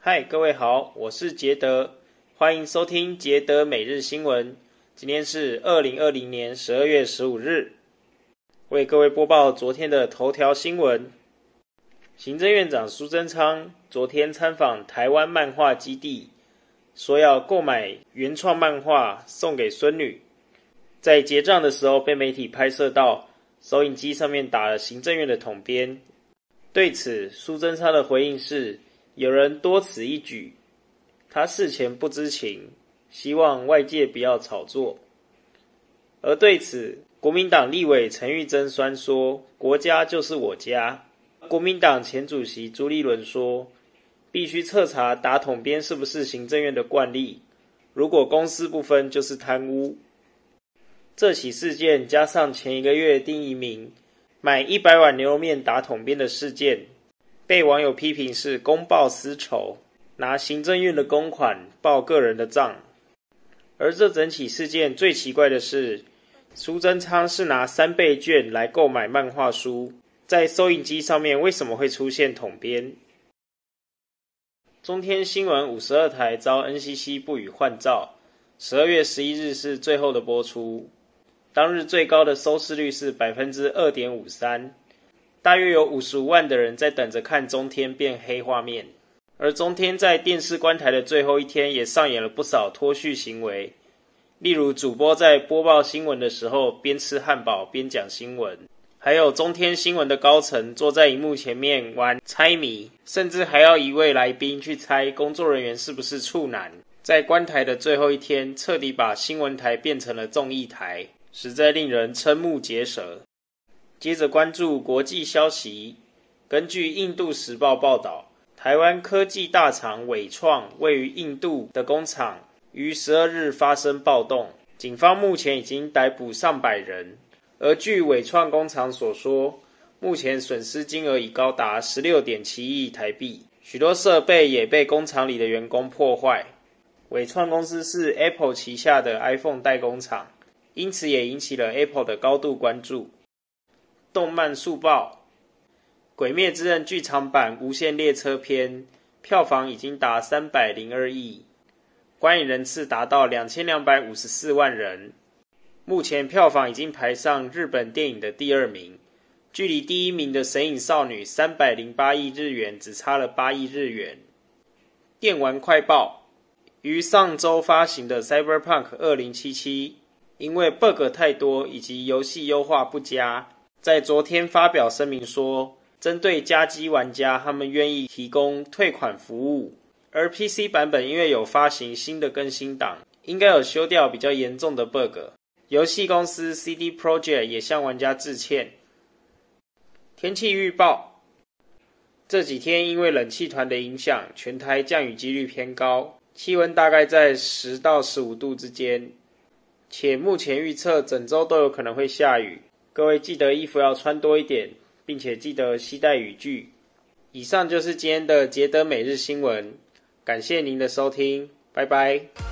嗨，各位好，我是杰德，欢迎收听杰德每日新闻。今天是二零二零年十二月十五日，为各位播报昨天的头条新闻。行政院长苏贞昌昨天参访台湾漫画基地，说要购买原创漫画送给孙女。在结账的时候，被媒体拍摄到收银机上面打了行政院的统编。对此，苏贞昌的回应是：有人多此一举，他事前不知情，希望外界不要炒作。而对此，国民党立委陈玉珍酸说：“国家就是我家。”国民党前主席朱立伦说：“必须彻查打统编是不是行政院的惯例，如果公私不分，就是贪污。”这起事件加上前一个月丁怡铭买一百碗牛肉面打统编的事件，被网友批评是公报私仇，拿行政院的公款报个人的账。而这整起事件最奇怪的是，苏贞昌是拿三倍券来购买漫画书。在收银机上面为什么会出现统编？中天新闻五十二台遭 NCC 不予换照，十二月十一日是最后的播出。当日最高的收视率是百分之二点五三，大约有五十五万的人在等着看中天变黑画面。而中天在电视关台的最后一天，也上演了不少脱序行为，例如主播在播报新闻的时候边吃汉堡边讲新闻。还有中天新闻的高层坐在荧幕前面玩猜谜，甚至还要一位来宾去猜工作人员是不是处男。在关台的最后一天，彻底把新闻台变成了综艺台，实在令人瞠目结舌。接着关注国际消息，根据印度时报报道，台湾科技大厂纬创位于印度的工厂于十二日发生暴动，警方目前已经逮捕上百人。而据纬创工厂所说，目前损失金额已高达十六点七亿台币，许多设备也被工厂里的员工破坏。纬创公司是 Apple 旗下的 iPhone 代工厂，因此也引起了 Apple 的高度关注。动漫速报：《鬼灭之刃》剧场版《无限列车篇》票房已经达三百零二亿，观影人次达到两千两百五十四万人。目前票房已经排上日本电影的第二名，距离第一名的《神隐少女》三百零八亿日元只差了八亿日元。电玩快报：于上周发行的《Cyberpunk 2077》因为 bug 太多以及游戏优化不佳，在昨天发表声明说，针对加机玩家，他们愿意提供退款服务。而 PC 版本因为有发行新的更新档，应该有修掉比较严重的 bug。游戏公司 CD Projekt 也向玩家致歉。天气预报：这几天因为冷气团的影响，全台降雨几率偏高，气温大概在十到十五度之间，且目前预测整周都有可能会下雨。各位记得衣服要穿多一点，并且记得携带雨具。以上就是今天的捷德每日新闻，感谢您的收听，拜拜。